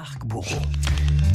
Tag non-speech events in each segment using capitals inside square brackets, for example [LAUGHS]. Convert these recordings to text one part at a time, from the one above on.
Marc Bourreau.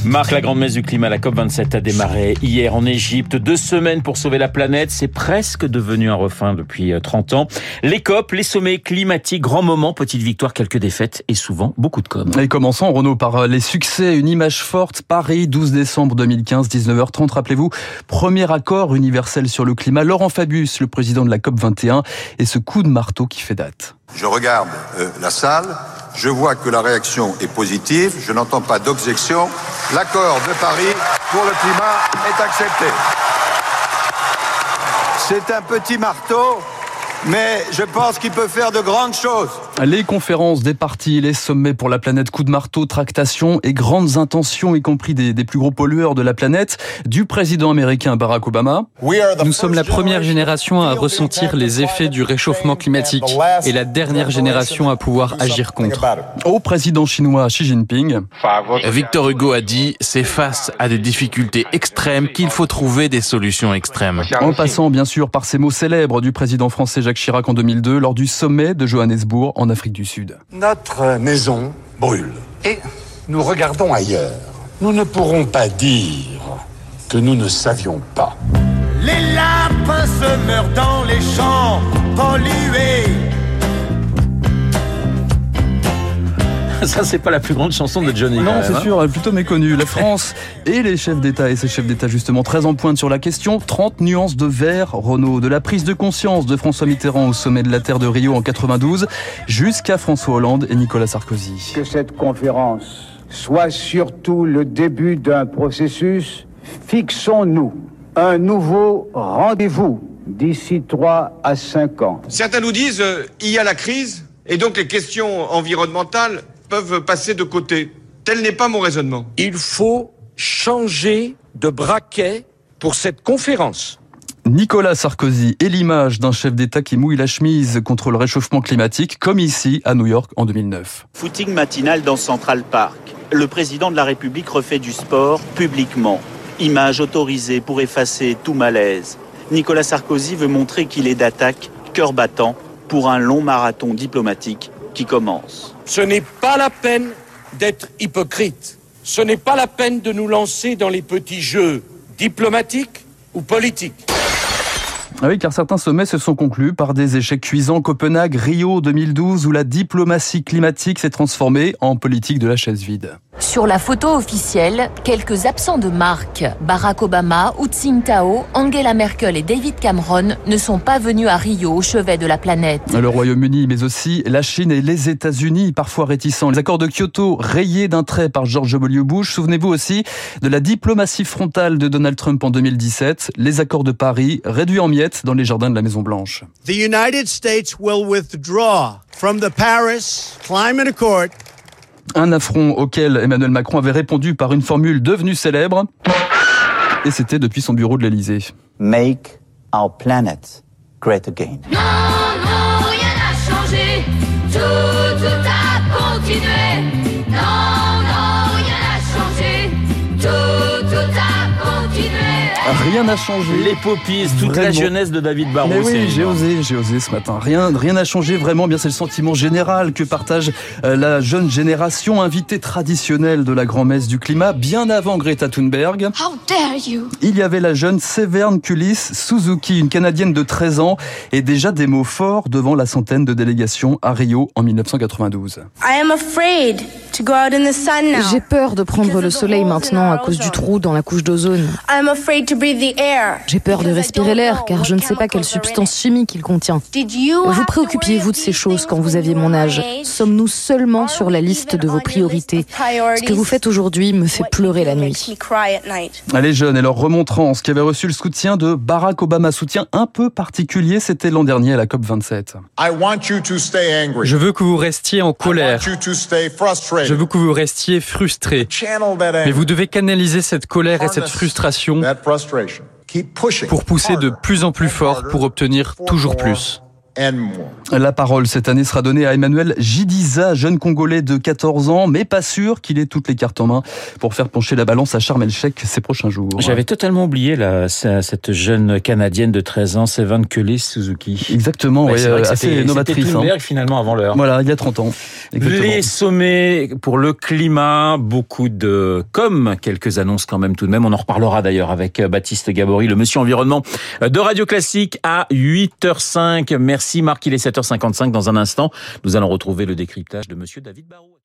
Marc, la grande messe du climat, la COP27 a démarré hier en Égypte. Deux semaines pour sauver la planète, c'est presque devenu un refrain depuis 30 euh, ans. Les COP, les sommets climatiques, grands moments, petites victoires, quelques défaites et souvent beaucoup de com. Et commençons, Renaud, par euh, les succès. Une image forte, Paris, 12 décembre 2015, 19h30. Rappelez-vous, premier accord universel sur le climat. Laurent Fabius, le président de la COP21, et ce coup de marteau qui fait date. Je regarde euh, la salle, je vois que la réaction est positive, je n'entends pas d'objection. L'accord de Paris pour le climat est accepté. C'est un petit marteau mais je pense qu'il peut faire de grandes choses. Les conférences des partis, les sommets pour la planète, coup de marteau, tractation et grandes intentions, y compris des, des, plus gros pollueurs de la planète, du président américain Barack Obama. Nous sommes la première génération à ressentir les effets du réchauffement climatique et la dernière génération à pouvoir agir contre. Au président chinois Xi Jinping. Victor Hugo a dit, c'est face à des difficultés extrêmes qu'il faut trouver des solutions extrêmes. En passant bien sûr par ces mots célèbres du président français Jacques Chirac en 2002 lors du sommet de Johannesburg en Afrique du Sud. Notre maison brûle et nous regardons ailleurs. Nous ne pourrons pas dire que nous ne savions pas. Les lapins se meurent dans les champs pollués. [LAUGHS] Ça, c'est pas la plus grande chanson de Johnny. Non, c'est hein. sûr, elle est plutôt méconnue. La France et les chefs d'État et ses chefs d'État, justement, très en pointe sur la question. 30 nuances de vert, Renault, de la prise de conscience de François Mitterrand au sommet de la Terre de Rio en 92, jusqu'à François Hollande et Nicolas Sarkozy. Que cette conférence soit surtout le début d'un processus, fixons-nous un nouveau rendez-vous d'ici 3 à 5 ans. Certains nous disent euh, il y a la crise et donc les questions environnementales peuvent passer de côté. Tel n'est pas mon raisonnement. Il faut changer de braquet pour cette conférence. Nicolas Sarkozy est l'image d'un chef d'État qui mouille la chemise contre le réchauffement climatique, comme ici à New York en 2009. Footing matinal dans Central Park. Le président de la République refait du sport publiquement. Image autorisée pour effacer tout malaise. Nicolas Sarkozy veut montrer qu'il est d'attaque, cœur battant, pour un long marathon diplomatique Ce n'est pas la peine d'être hypocrite. Ce n'est pas la peine de nous lancer dans les petits jeux diplomatiques ou politiques. Ah oui, car certains sommets se sont conclus par des échecs cuisants. Copenhague, Rio 2012, où la diplomatie climatique s'est transformée en politique de la chaise vide. Sur la photo officielle, quelques absents de marque. Barack Obama, Hu Jintao, Angela Merkel et David Cameron ne sont pas venus à Rio au chevet de la planète. Le Royaume-Uni, mais aussi la Chine et les États-Unis, parfois réticents. Les accords de Kyoto rayés d'un trait par George W. Bush. Souvenez-vous aussi de la diplomatie frontale de Donald Trump en 2017. Les accords de Paris réduits en miettes dans les jardins de la Maison Blanche. The United States will withdraw from the Paris Climate Accord un affront auquel Emmanuel Macron avait répondu par une formule devenue célèbre. Et c'était depuis son bureau de l'Elysée. Make our planet great again. Non, non, rien n'a changé. Tout Rien n'a changé. Les poppies, toute vraiment. la jeunesse de David Barrault. Mais oui, j'ai osé, j'ai osé ce matin. Rien, rien n'a changé vraiment. Bien, c'est le sentiment général que partage euh, la jeune génération, invitée traditionnelle de la grand-messe du climat, bien avant Greta Thunberg. How dare you? Il y avait la jeune Severn Kulis Suzuki, une Canadienne de 13 ans, et déjà des mots forts devant la centaine de délégations à Rio en 1992. I am afraid J'ai peur de prendre le soleil maintenant à cause du trou dans la couche d'ozone. J'ai peur de respirer l'air car je ne sais pas quelle substance chimique il contient. Vous préoccupiez-vous de ces choses quand vous aviez mon âge? Sommes-nous seulement sur la liste de vos priorités? Ce que vous faites aujourd'hui me fait pleurer la nuit. Allez jeunes, et leur remontrance qui avait reçu le soutien de Barack Obama, soutien un peu particulier, c'était l'an dernier à la COP 27. Je veux que vous restiez en colère. Je veux que vous restiez frustré. Mais vous devez canaliser cette colère et cette frustration pour pousser de plus en plus fort pour obtenir toujours plus. La parole cette année sera donnée à Emmanuel Jidiza, jeune Congolais de 14 ans, mais pas sûr qu'il ait toutes les cartes en main pour faire pencher la balance à Sharm el-Sheikh ces prochains jours. J'avais totalement oublié la, cette jeune Canadienne de 13 ans, Sevan Kelly Suzuki. Exactement, ouais, assez novatrice. Hein. finalement avant l'heure. Voilà, il y a 30 ans. Exactement. Les sommets pour le climat, beaucoup de comme quelques annonces quand même tout de même. On en reparlera d'ailleurs avec Baptiste Gabory, le monsieur environnement de Radio Classique à 8h05. Merci Marc, il est 7h55 dans un instant. Nous allons retrouver le décryptage de monsieur David Barrault.